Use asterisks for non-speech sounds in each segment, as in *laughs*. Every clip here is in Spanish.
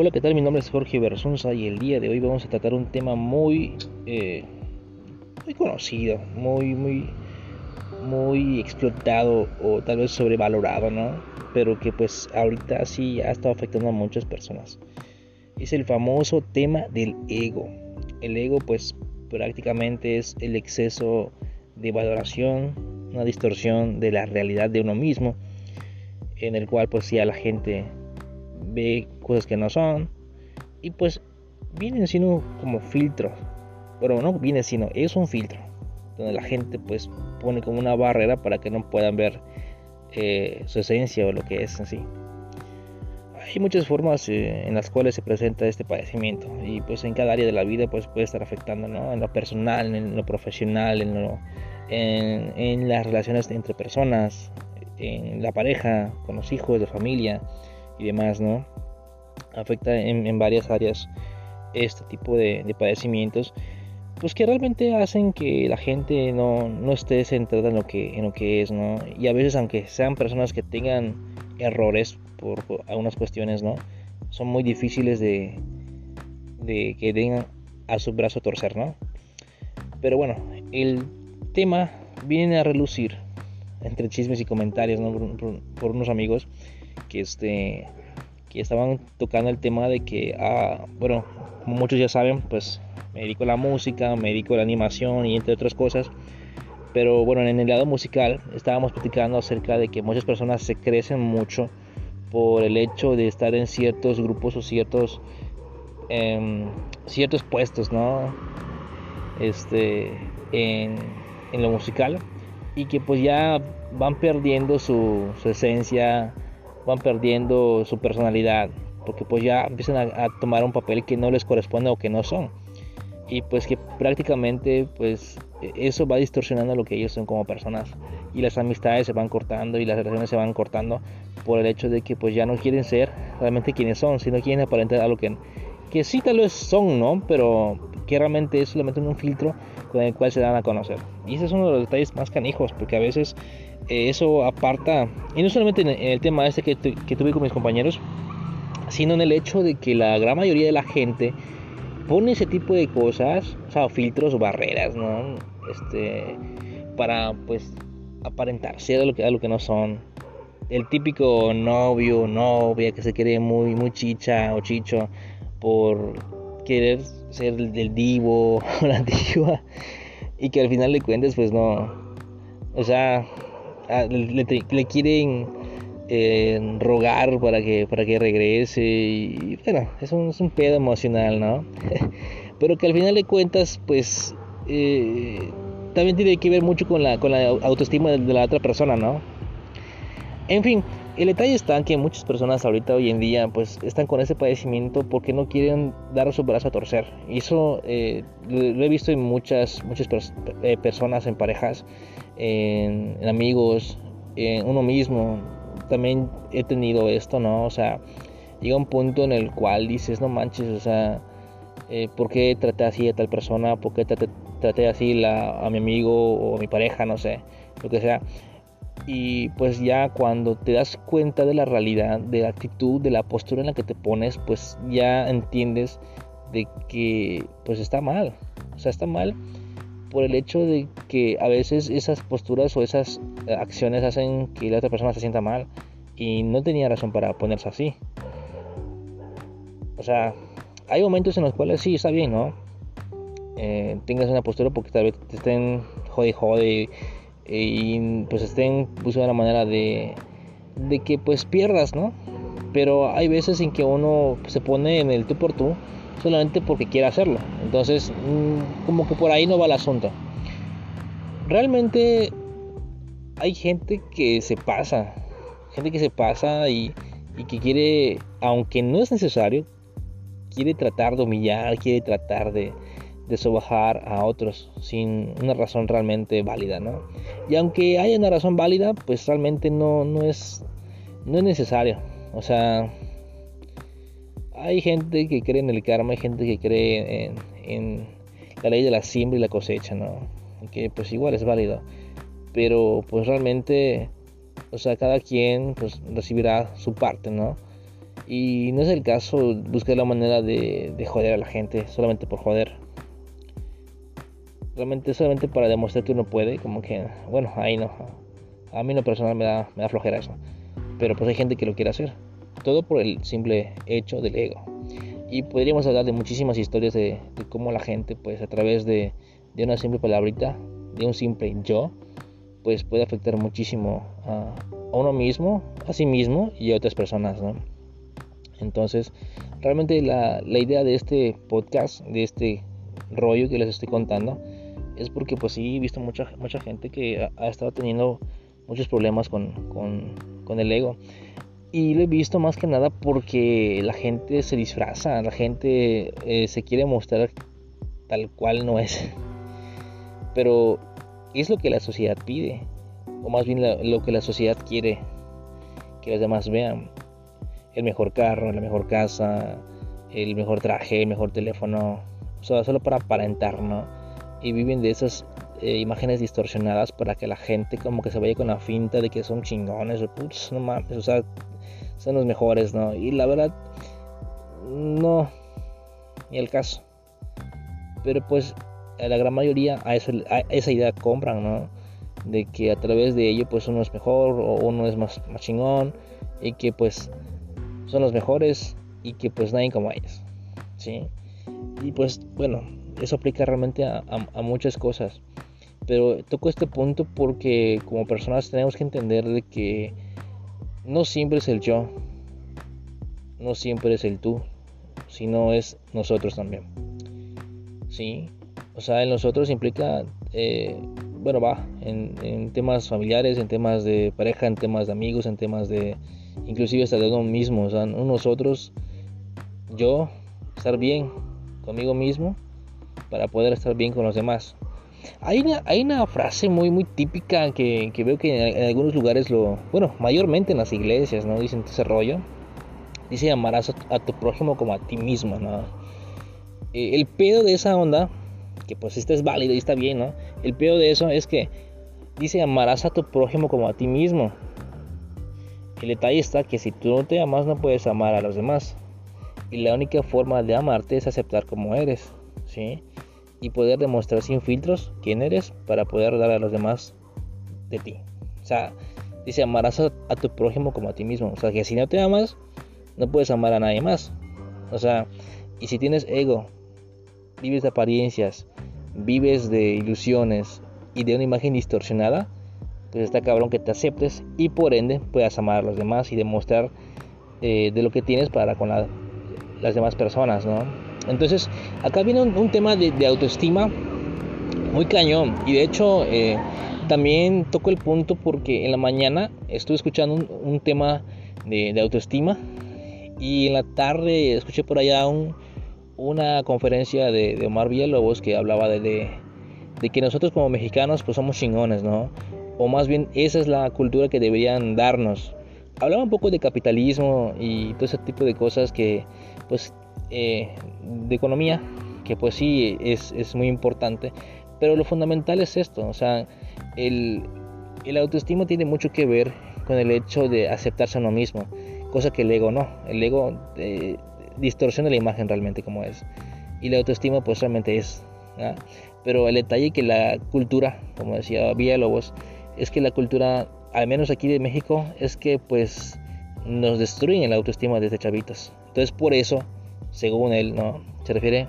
Hola, ¿qué tal? Mi nombre es Jorge Bersunza y el día de hoy vamos a tratar un tema muy, eh, muy conocido, muy, muy, muy explotado o tal vez sobrevalorado, ¿no? Pero que pues ahorita sí ha estado afectando a muchas personas. Es el famoso tema del ego. El ego pues prácticamente es el exceso de valoración, una distorsión de la realidad de uno mismo, en el cual pues ya la gente ve cosas que no son. Y pues vienen siendo como filtros pero no viene sino es un filtro. Donde la gente pues pone como una barrera para que no puedan ver eh, su esencia o lo que es en sí. Hay muchas formas eh, en las cuales se presenta este padecimiento. Y pues en cada área de la vida pues puede estar afectando ¿no? en lo personal en lo profesional en lo en, en las relaciones entre personas en la pareja con los hijos de familia y demás, ¿no? Afecta en, varias áreas este tipo de, padecimientos, pues que realmente hacen que la gente no, no, esté centrada en lo, que, en lo que es, ¿no? Y a veces, aunque sean personas que tengan errores por, algunas cuestiones, ¿no? Son muy difíciles de, de que den a su brazo torcer, ¿no? Pero bueno, el tema viene a relucir entre chismes y comentarios, ¿no? por unos amigos que este que estaban tocando el tema de que ah, bueno como muchos ya saben pues me dedico a la música me dedico a la animación y entre otras cosas. Pero bueno en el lado musical estábamos platicando acerca de que muchas personas se crecen mucho por el hecho de estar en ciertos grupos o ciertos em, ciertos puestos no este en, en, lo musical. Y que pues ya van perdiendo su, su esencia van perdiendo su personalidad, porque pues ya empiezan a, tomar un papel que no les corresponde o que no son. Y pues que prácticamente pues eso va distorsionando lo que ellos son como personas. Y las amistades se van cortando y las relaciones se van cortando por el hecho de que pues ya no quieren ser realmente quienes son, sino quieren aparentar algo que, que sí tal vez son, ¿no? Pero que realmente es solamente un filtro con el cual se dan a conocer. Y ese es uno de los detalles más canijos, porque a veces eh, eso aparta, y no solamente en el tema este que, tuve con mis compañeros, sino en el hecho de que la gran mayoría de la gente pone ese tipo de cosas, o sea, filtros o barreras, ¿no? Este, para pues aparentar ser lo que, a lo que no son. El típico novio o novia que se quiere muy, muy chicha o chicho por querer ser el, divo *laughs* o la diva y que al final de cuentas pues no, o sea, le, quieren eh, rogar para que, para que regrese y bueno, es un, es un pedo emocional, ¿no? *laughs* Pero que al final de cuentas, pues eh, también tiene que ver mucho con la, con la autoestima de, la otra persona, ¿no? En fin, el detalle está que muchas personas ahorita hoy en día pues están con ese padecimiento porque no quieren dar su brazo a torcer. Y eso eh, lo, he visto en muchas, muchas personas, en parejas, en, amigos, en uno mismo. También he tenido esto, ¿no? O sea, llega un punto en el cual dices, no manches, o sea, eh, ¿por qué traté así a tal persona? ¿Por qué traté, así a mi amigo o a mi pareja? No sé, lo que sea. Y pues ya cuando te das cuenta de la realidad, de la actitud, de la postura en la que te pones, pues ya entiendes de que pues está mal. O sea, está mal por el hecho de que a veces esas posturas o esas eh, acciones hacen que la otra persona se sienta mal y no tenía razón para ponerse así. O sea, hay momentos en los cuales sí está bien, ¿no? Eh, tengas una postura porque tal vez te estén jode jode y pues estén buscando una manera de, de que pues pierdas, ¿no? Pero hay veces en que uno se pone en el tú por tú solamente porque quiere hacerlo. Entonces, mm, como que por ahí no va el asunto. Realmente hay gente que se pasa, gente que se pasa y, que quiere, aunque no es necesario, quiere tratar de humillar, quiere tratar de, de sobajar a otros sin una razón realmente válida, ¿no? Y aunque haya una razón válida, pues realmente no, no, es, no es necesario. O sea, hay gente que cree en el karma, hay gente que cree en, la ley de la siembra y la cosecha, ¿no? Que pues igual es válido. Pero pues realmente, o sea, cada quien pues recibirá su parte, ¿no? Y no es el caso buscar la manera de, de joder a la gente solamente por joder. Realmente solamente para demostrar que uno puede, como que, bueno, ahí no. A mí en lo personal me da, me da flojera eso. Pero pues hay gente que lo quiere hacer. Todo por el simple hecho del ego. Y podríamos hablar de muchísimas historias de, cómo la gente, pues a través de, de, una simple palabrita, de un simple yo, pues puede afectar muchísimo a, a uno mismo, a sí mismo y a otras personas, ¿no? Entonces, realmente la, la, idea de este podcast, de este rollo que les estoy contando, es porque pues sí he visto mucha, mucha gente que ha, ha estado teniendo muchos problemas con, con, con, el ego. Y lo he visto más que nada porque la gente se disfraza, la gente eh, se quiere mostrar tal cual no es. *laughs* Pero es lo que la sociedad pide, o más bien lo, que la sociedad quiere que los demás vean el mejor carro, la mejor casa, el mejor traje, el mejor teléfono, o sea, solo para aparentar, ¿no? Y viven de esas eh, imágenes distorsionadas para que la gente como que se vaya con la finta de que son chingones, o putz, no mames, o sea, son los mejores, ¿no? Y la verdad, no, ni el caso. Pero pues la gran mayoría a, eso, a esa idea compran, ¿no? De que a través de ello pues uno es mejor o uno es más, más chingón y que pues son los mejores y que pues nadie como ellos. ¿sí? Y pues bueno, eso aplica realmente a, a, a, muchas cosas. Pero toco este punto porque como personas tenemos que entender de que no siempre es el yo, no siempre es el tú, sino es nosotros también. ¿Sí? O sea, el nosotros implica, eh, bueno, va, en, en temas familiares, en temas de pareja, en temas de amigos, en temas de inclusive hasta de uno mismo, o sea, nosotros, yo, estar bien conmigo mismo para poder estar bien con los demás. Hay una, frase muy muy típica que, veo que en, algunos lugares lo, bueno, mayormente en las iglesias, ¿no? Dicen ese rollo. Dice amarás a, tu prójimo como a ti mismo. Eh, el pedo de esa onda, que pues este es válido y está bien. El pedo de eso es que dice amarás a tu prójimo como a ti mismo. El detalle está que si tú no te amas no puedes amar a los demás. Y la única forma de amarte es aceptar como eres, ¿sí? Y poder demostrar sin filtros quién eres para poder dar a los demás de ti. O sea, dice amarás a, tu prójimo como a ti mismo. O sea, que si no te amas, no puedes amar a nadie más. O sea, y si tienes ego, vives de apariencias, vives de ilusiones y de una imagen distorsionada, pues está cabrón que te aceptes y por ende puedas amar a los demás y demostrar eh, de lo que tienes para con la, las demás personas, ¿no? Entonces, acá viene un, tema de, autoestima muy cañón y de hecho eh, también toco el punto porque en la mañana estuve escuchando un, tema de, autoestima y en la tarde escuché por allá un, una conferencia de, Omar Villalobos que hablaba de, de, de que nosotros como mexicanos pues somos chingones, ¿no? o más bien esa es la cultura que deberían darnos. Hablaba un poco de capitalismo y todo ese tipo de cosas que, pues, eh, de economía, que pues sí es, es, muy importante, pero lo fundamental es esto, o sea, el, el autoestima tiene mucho que ver con el hecho de aceptarse a uno mismo, cosa que el ego no, el ego eh, distorsiona la imagen realmente como es, y la autoestima pues realmente es, pero el detalle que la cultura, como decía Villalobos, es que la cultura, al menos aquí de México, es que pues nos destruyen la autoestima desde chavitos. Entonces por eso, según él, ¿no? Se refiere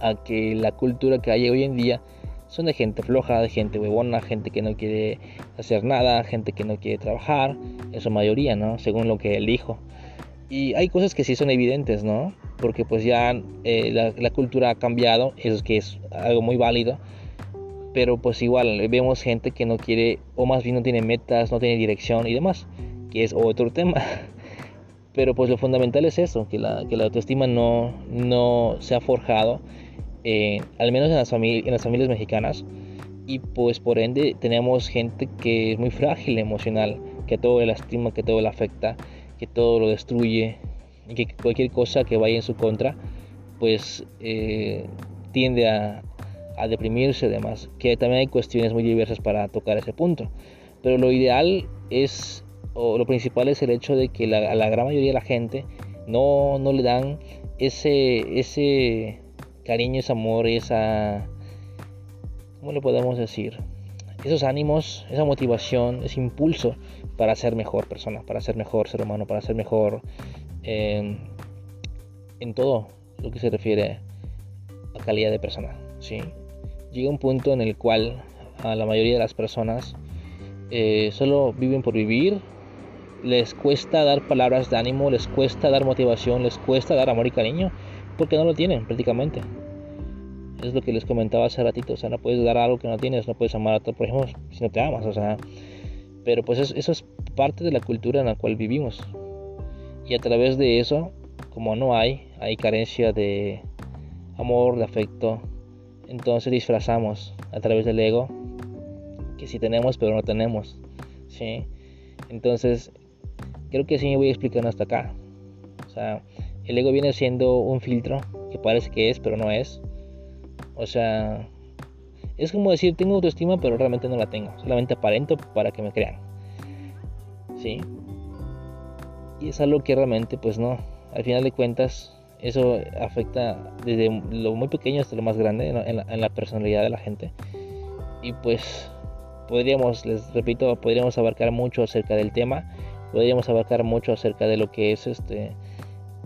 a que la cultura que hay hoy en día son de gente floja, de gente huevona, gente que no quiere hacer nada, gente que no quiere trabajar, en su mayoría, ¿no? Según lo que él dijo. Y hay cosas que sí son evidentes, ¿no? Porque pues ya eh, la, la, cultura ha cambiado, eso es que es algo muy válido pero pues igual vemos gente que no quiere o más bien no tiene metas, no tiene dirección y demás, que es otro *laughs* tema. Pero pues lo fundamental es eso, que la, que la autoestima no, no se ha forjado, eh, al menos en las, en las familias mexicanas, y pues por ende tenemos gente que es muy frágil emocional, que todo le lastima, que todo le afecta, que todo lo destruye, y que cualquier cosa que vaya en su contra, pues eh, tiende a, a deprimirse y demás, que también hay cuestiones muy diversas para tocar ese punto. Pero lo ideal es, lo principal es el hecho de que la, la gran mayoría de la gente no, no le dan ese, ese cariño, ese amor, esa, ¿cómo le podemos decir? Esos ánimos, esa motivación, ese impulso para ser mejor persona, para ser mejor ser humano, para ser mejor em, en todo lo que se refiere a calidad de persona. ¿sí? Llega un punto en el cual a la mayoría de las personas eh, solo viven por vivir, les cuesta dar palabras de ánimo, les cuesta dar motivación, les cuesta dar amor y cariño, porque no lo tienen prácticamente. Es lo que les comentaba hace ratito, o sea, no puedes dar algo que no tienes, no puedes amar a por ejemplo, si no te amas, o sea, pero pues eso es parte de la cultura en la cual vivimos. Y a través de eso, como no hay, hay carencia de amor, de afecto, entonces disfrazamos a través del ego que sí tenemos pero no tenemos, ¿sí? Entonces, creo que sí me voy explicando hasta acá. O sea, el ego viene siendo un filtro que parece que es, pero no es. O sea, es como decir, tengo autoestima, pero realmente no la tengo. Solamente aparento para que me crean. ¿Sí? Y es algo que realmente, pues no. Al final de cuentas, eso afecta desde lo muy pequeño hasta lo más grande en la, en la personalidad de la gente. Y pues podríamos, les repito, podríamos abarcar mucho acerca del tema. Podríamos abarcar mucho acerca de lo que es este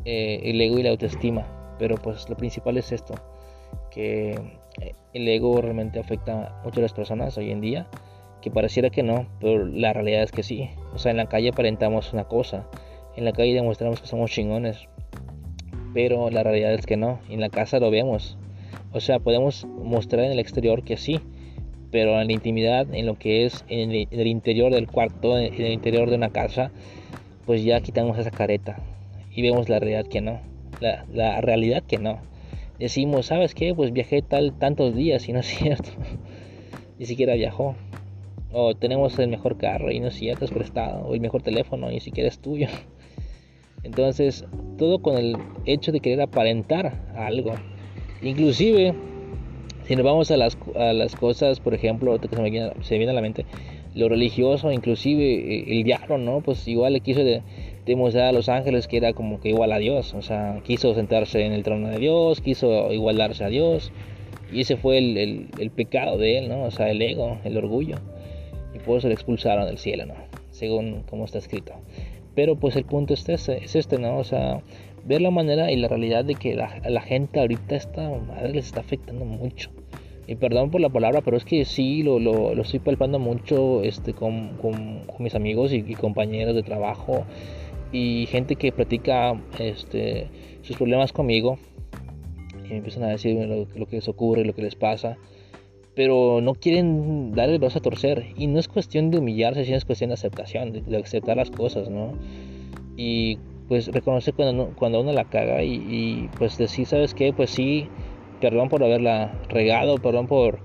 eh, el ego y la autoestima. Pero pues lo principal es esto, que eh, el ego realmente afecta mucho a las personas hoy en día, que pareciera que no, pero la realidad es que sí. O sea, en la calle aparentamos una cosa, en la calle demostramos que somos chingones, pero la realidad es que no, en la casa lo vemos. O sea, podemos mostrar en el exterior que sí, pero en la intimidad, en lo que es en el, interior del cuarto, en el interior de una casa, pues ya quitamos esa careta y vemos la realidad que no. La, realidad que no. Decimos, ¿sabes qué? Pues viajé tal tantos días y no es *laughs* cierto. ni siquiera viajó. O tenemos el mejor carro y no es cierto, es prestado. O el mejor teléfono y ni siquiera es tuyo. Entonces, todo con el hecho de querer aparentar algo. Inclusive, si nos vamos a las, a las cosas, por ejemplo, que se me, viene, se viene a la mente, lo religioso, inclusive eh, el diablo, ¿no? Pues igual le quiso de, demostrar a los ángeles que era como que igual a Dios, o sea, quiso sentarse en el trono de Dios, quiso igualarse a Dios, y ese fue el, el, pecado de él, ¿no? O sea, el ego, el orgullo, y por eso le expulsaron del cielo, ¿no? Según como está escrito. Pero pues el punto es este, es este ¿no? O sea, ver la manera y la realidad de que la, la gente ahorita está, madre, les está afectando mucho. Y perdón por la palabra, pero es que sí lo, lo, lo estoy palpando mucho este, con, con, mis amigos y, compañeros de trabajo y gente que platica este, sus problemas conmigo. Y me empiezan a decir lo, lo, que les ocurre, lo que les pasa, pero no quieren dar el brazo a torcer. Y no es cuestión de humillarse, sino es cuestión de aceptación, de, aceptar las cosas, ¿no? Y pues reconocer cuando, cuando uno la caga y, y pues decir, ¿sabes qué? Pues sí perdón por haberla regado, perdón por,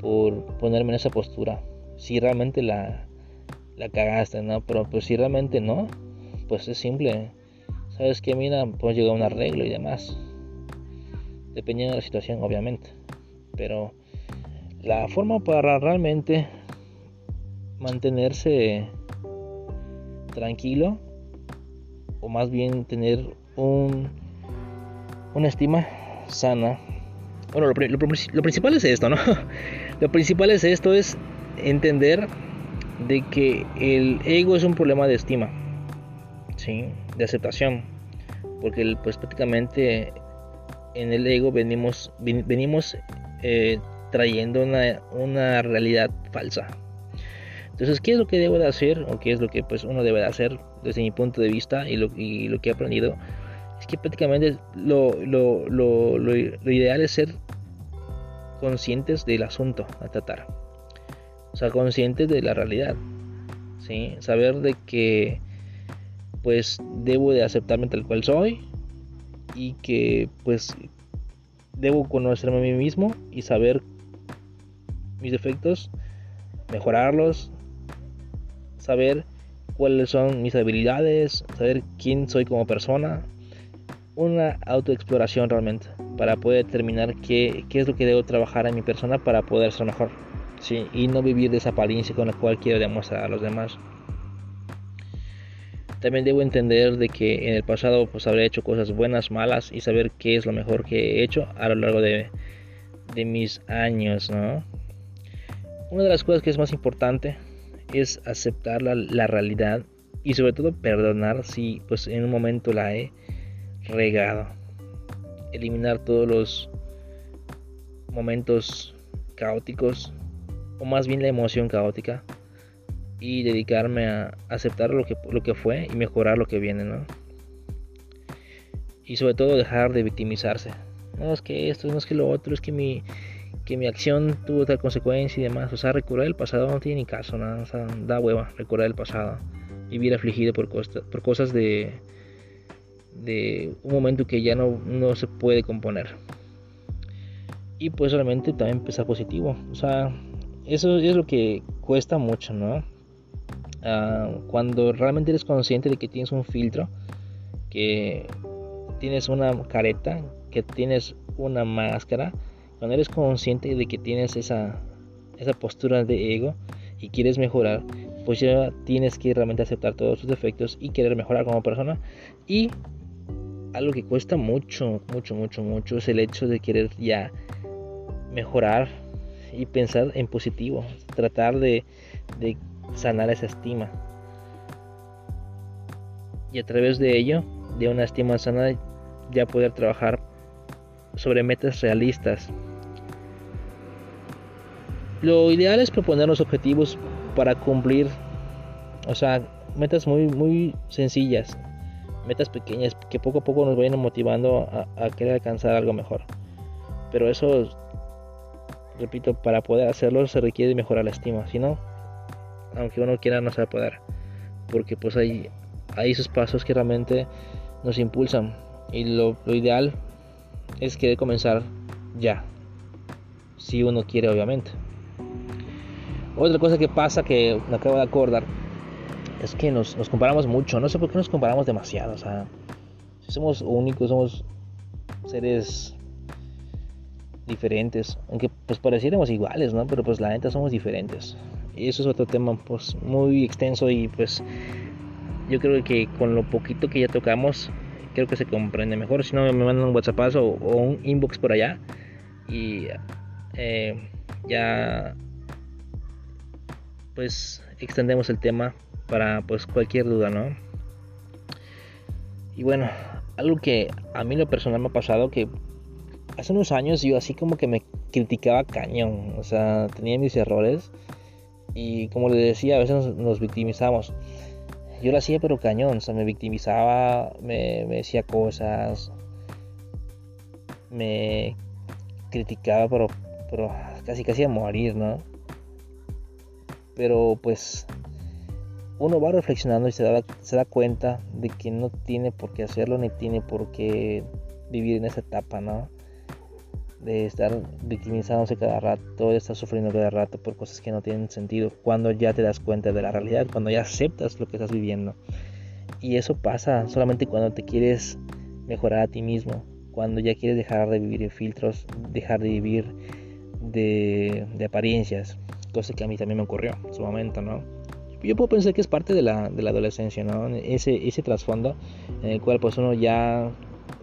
por ponerme en esa postura. Si realmente la, la cagaste, ¿no? Pero pues si realmente no, pues es simple. ¿Sabes qué? Mira, pues llegar a un arreglo y demás. Dependiendo de la situación, obviamente. Pero la forma para realmente mantenerse tranquilo, o más bien tener un, una estima sana bueno, lo, principal es esto, ¿no? *laughs* Lo principal es esto, es entender de que el ego es un problema de estima, ¿sí? De aceptación. Porque pues prácticamente en el ego venimos, venimos eh, trayendo una, una, realidad falsa. Entonces, ¿qué es lo que debo de hacer? O qué es lo que pues uno debe de hacer desde mi punto de vista y lo, y lo que he aprendido es que prácticamente lo, lo, lo, ideal es ser conscientes del asunto a tratar. O sea, conscientes de la realidad. ¿sí? Saber de que pues debo de aceptarme tal cual soy y que pues debo conocerme a mí mismo y saber mis defectos, mejorarlos, saber cuáles son mis habilidades, saber quién soy como persona, una autoexploración realmente para poder determinar qué, qué, es lo que debo trabajar en mi persona para poder ser mejor ¿sí? y no vivir de esa apariencia con la cual quiero demostrar a los demás También debo entender de que en el pasado pues habré hecho cosas buenas, malas y saber qué es lo mejor que he hecho a lo largo de, de mis años, ¿no? Una de las cosas que es más importante es aceptar la, la realidad y sobre todo perdonar si pues en un momento la he regado. Eliminar todos los momentos caóticos o más bien la emoción caótica y dedicarme a aceptar lo que, lo que fue y mejorar lo que viene, ¿no? Y sobre todo dejar de victimizarse. No es que esto, no es que lo otro, es que mi, que mi acción tuvo tal consecuencia y demás. O sea, recordar el pasado no tiene ni caso, nada. O sea, da hueva recordar el pasado. Vivir afligido por, por cosas de, un momento que ya no, no se puede componer. Y pues realmente también empezar positivo. O sea, eso es lo que cuesta mucho, ¿no? Ah, cuando realmente eres consciente de que tienes un filtro, que tienes una careta, que tienes una máscara, cuando eres consciente de que tienes esa, esa postura de ego y quieres mejorar, pues ya tienes que realmente aceptar todos tus defectos y querer mejorar como persona. Y algo que cuesta mucho, mucho, mucho, mucho es el hecho de querer ya mejorar y pensar en positivo, tratar de, de sanar esa estima. Y a través de ello, de una estima sana, ya poder trabajar sobre metas realistas. Lo ideal es proponernos objetivos para cumplir, o sea, metas muy, muy sencillas, metas pequeñas que poco a poco nos vayan motivando a, querer alcanzar algo mejor. Pero eso, repito, para poder hacerlo se requiere mejorar la estima, si no, aunque uno quiera no se va a poder porque pues hay, hay esos pasos que realmente nos impulsan y lo, ideal es querer comenzar ya si uno quiere obviamente otra cosa que pasa que me acabo de acordar es que nos, nos comparamos mucho. No sé por qué nos comparamos demasiado o sea somos únicos somos seres diferentes aunque pues pareciéramos iguales no pero pues la neta somos diferentes. Y eso es otro tema pues muy extenso y pues yo creo que con lo poquito que ya tocamos creo que se comprende mejor. Si no me mandan un whatsapp o, o un inbox por allá y eh, ya pues extendemos el tema para pues cualquier duda no y bueno algo que a mí lo personal me ha pasado que hace unos años yo así como que me criticaba cañón o sea tenía mis errores y como les decía, a veces nos, victimizamos. Yo lo hacía pero cañón, o sea, me victimizaba, me, decía cosas, me criticaba, pero, pero casi casi a morir, ¿no? Pero pues uno va reflexionando y se da, se da cuenta de que no tiene por qué hacerlo ni tiene por qué vivir en esa etapa, ¿no? de estar victimizándose cada rato, de estar sufriendo cada rato por cosas que no tienen sentido, cuando ya te das cuenta de la realidad, cuando ya aceptas lo que estás viviendo. Y eso pasa solamente cuando te quieres mejorar a ti mismo, cuando ya quieres dejar de vivir en filtros, dejar de vivir de, apariencias, cosa que a mí también me ocurrió en su momento, ¿no? Yo puedo pensar que es parte de la, de la adolescencia, ¿no? Ese, ese trasfondo en el cual pues uno ya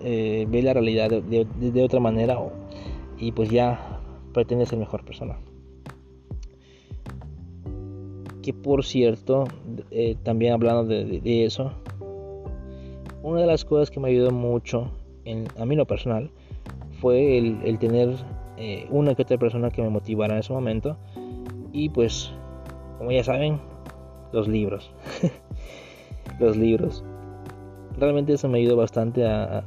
eh, ve la realidad de, otra manera o, y pues ya pretende ser mejor persona. Que por cierto, eh, también hablando de, eso, una de las cosas que me ayudó mucho en, a mí lo personal fue el, tener eh, una que otra persona que me motivara en ese momento. Y pues, como ya saben, los libros. *laughs* los libros. Realmente eso me ayudó bastante a,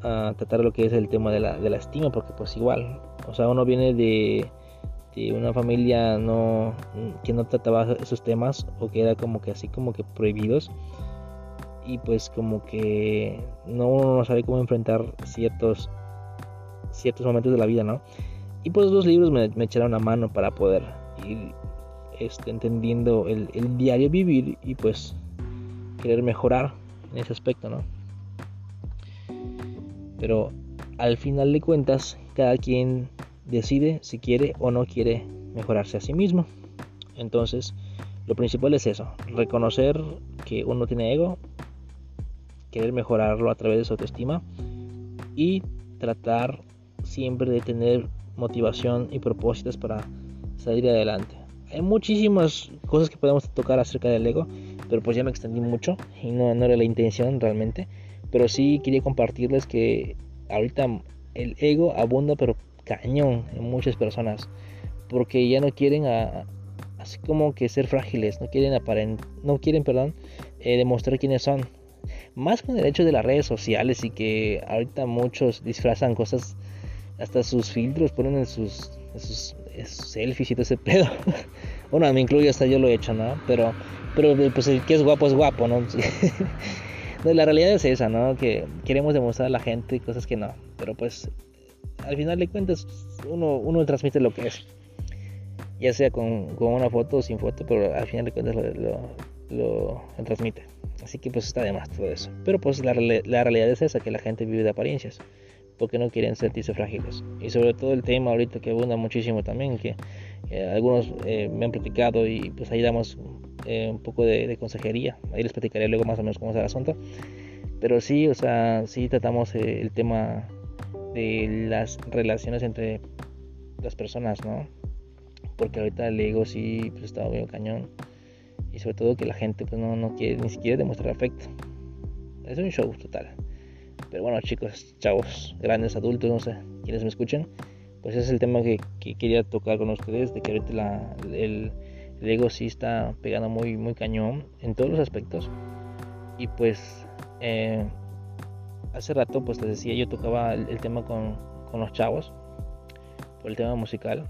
tratar lo que es el tema de la, de la estima, porque pues igual, o sea, uno viene de, de, una familia no que no trataba esos temas o que era como que así como que prohibidos y pues como que no uno no sabe cómo enfrentar ciertos ciertos momentos de la vida, ¿no? Y pues los libros me, me echaron una mano para poder ir este, entendiendo el, el diario vivir y pues querer mejorar en ese aspecto, ¿no? Pero al final de cuentas, cada quien decide si quiere o no quiere mejorarse a sí mismo. Entonces, lo principal es eso, reconocer que uno tiene ego, querer mejorarlo a través de su autoestima y tratar siempre de tener motivación y propósitos para salir adelante. Hay muchísimas cosas que podemos tocar acerca del ego, pero pues ya me extendí mucho y no, no era la intención realmente. Pero sí quería compartirles que ahorita el ego abunda pero cañón en muchas personas porque ya no quieren así como que ser frágiles, no quieren aparent, no quieren, perdón, eh, demostrar quiénes son. Más con el hecho de las redes sociales y que ahorita muchos disfrazan cosas, hasta sus filtros ponen en sus, sus, selfies y todo ese *laughs* pedo. bueno, me incluyo hasta yo lo he hecho, ¿no? Pero, pero pues el que es guapo es guapo, *laughs* ¿no? la realidad es esa, ¿no? Que queremos demostrar a la gente cosas que no. Pero pues al final de cuentas uno, uno transmite lo que es. Ya sea con, con una foto o sin foto, pero al final de cuentas lo, lo, transmite. Así que pues está de más todo eso. Pero pues la, la realidad es esa, que la gente vive de apariencias. Porque no quieren sentirse frágiles. Y sobre todo el tema ahorita que abunda muchísimo también, que algunos eh, me han platicado y pues ahí damos eh, un poco de, consejería. Ahí les platicaré luego más o menos cómo es el asunto. Pero sí, o sea, sí tratamos eh, el tema de las relaciones entre las personas, ¿no? Porque ahorita el ego sí pues está medio cañón. Y sobre todo que la gente pues no, no quiere ni siquiera demostrar afecto. Es un show total. Pero bueno chicos, chavos, grandes adultos, no sé, quienes me escuchen. Pues ese es el tema que, quería tocar con ustedes. De que ahorita la, el, ego sí está pegando muy, muy cañón en todos los aspectos. Y pues eh, hace rato, pues les decía, yo tocaba el, tema con, los chavos, por el tema musical,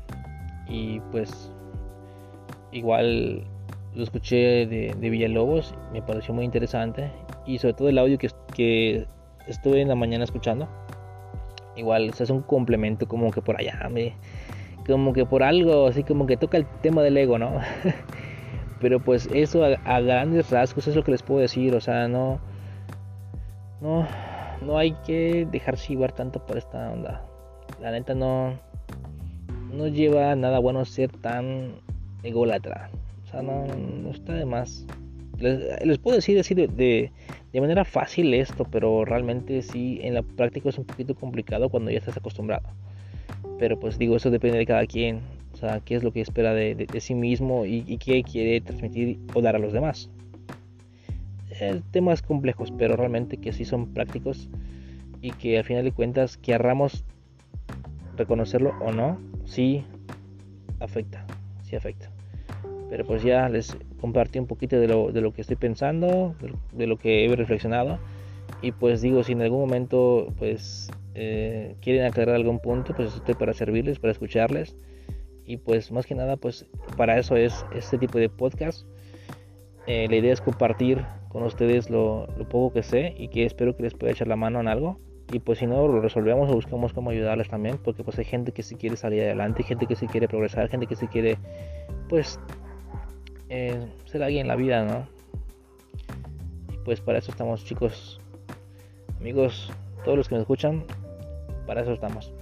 y pues igual lo escuché de, de Villalobos, me pareció muy interesante, y sobre todo el audio que, que estuve en la mañana escuchando, igual es un complemento como que por allá, me, como que por algo, así como que toca el tema del ego, ¿no? *laughs* Pero pues eso a, grandes rasgos es lo que les puedo decir, o sea, no, no, no hay que dejarse llevar tanto por esta onda. La neta no, no lleva nada bueno ser tan ególatra. O sea, no, está de más. Les, puedo decir así de, de, manera fácil esto, pero realmente sí, en la práctica es un poquito complicado cuando ya estás acostumbrado. Pero pues digo, eso depende de cada quien. O sea, qué es lo que espera de, sí mismo y, qué quiere transmitir o dar a los demás temas complejos, pero realmente que sí son prácticos y que al final de cuentas querramos reconocerlo o no, sí afecta, sí afecta. Pero pues ya les compartí un poquito de lo, de lo que estoy pensando, de lo que he reflexionado. Y pues digo, si en algún momento pues eh, quieren aclarar algún punto, pues estoy para servirles, para escucharles. Y pues más que nada, pues para eso es este tipo de podcast. Eh, la idea es compartir con ustedes lo, poco que sé y que espero que les pueda echar la mano en algo. Y pues si no lo resolvemos o buscamos cómo ayudarles también, porque pues hay gente que sí quiere salir adelante, gente que sí quiere progresar, gente que sí quiere pues eh, ser alguien en la vida, ¿no? Y pues para eso estamos chicos, amigos, todos los que me escuchan, para eso estamos.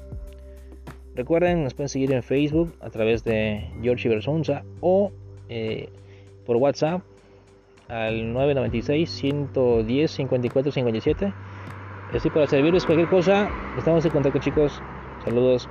Recuerden, nos pueden seguir en Facebook a través de George Versunza o eh, por WhatsApp al 996 110 54 57. Estoy para servirles cualquier cosa. Estamos en contacto, chicos. Saludos.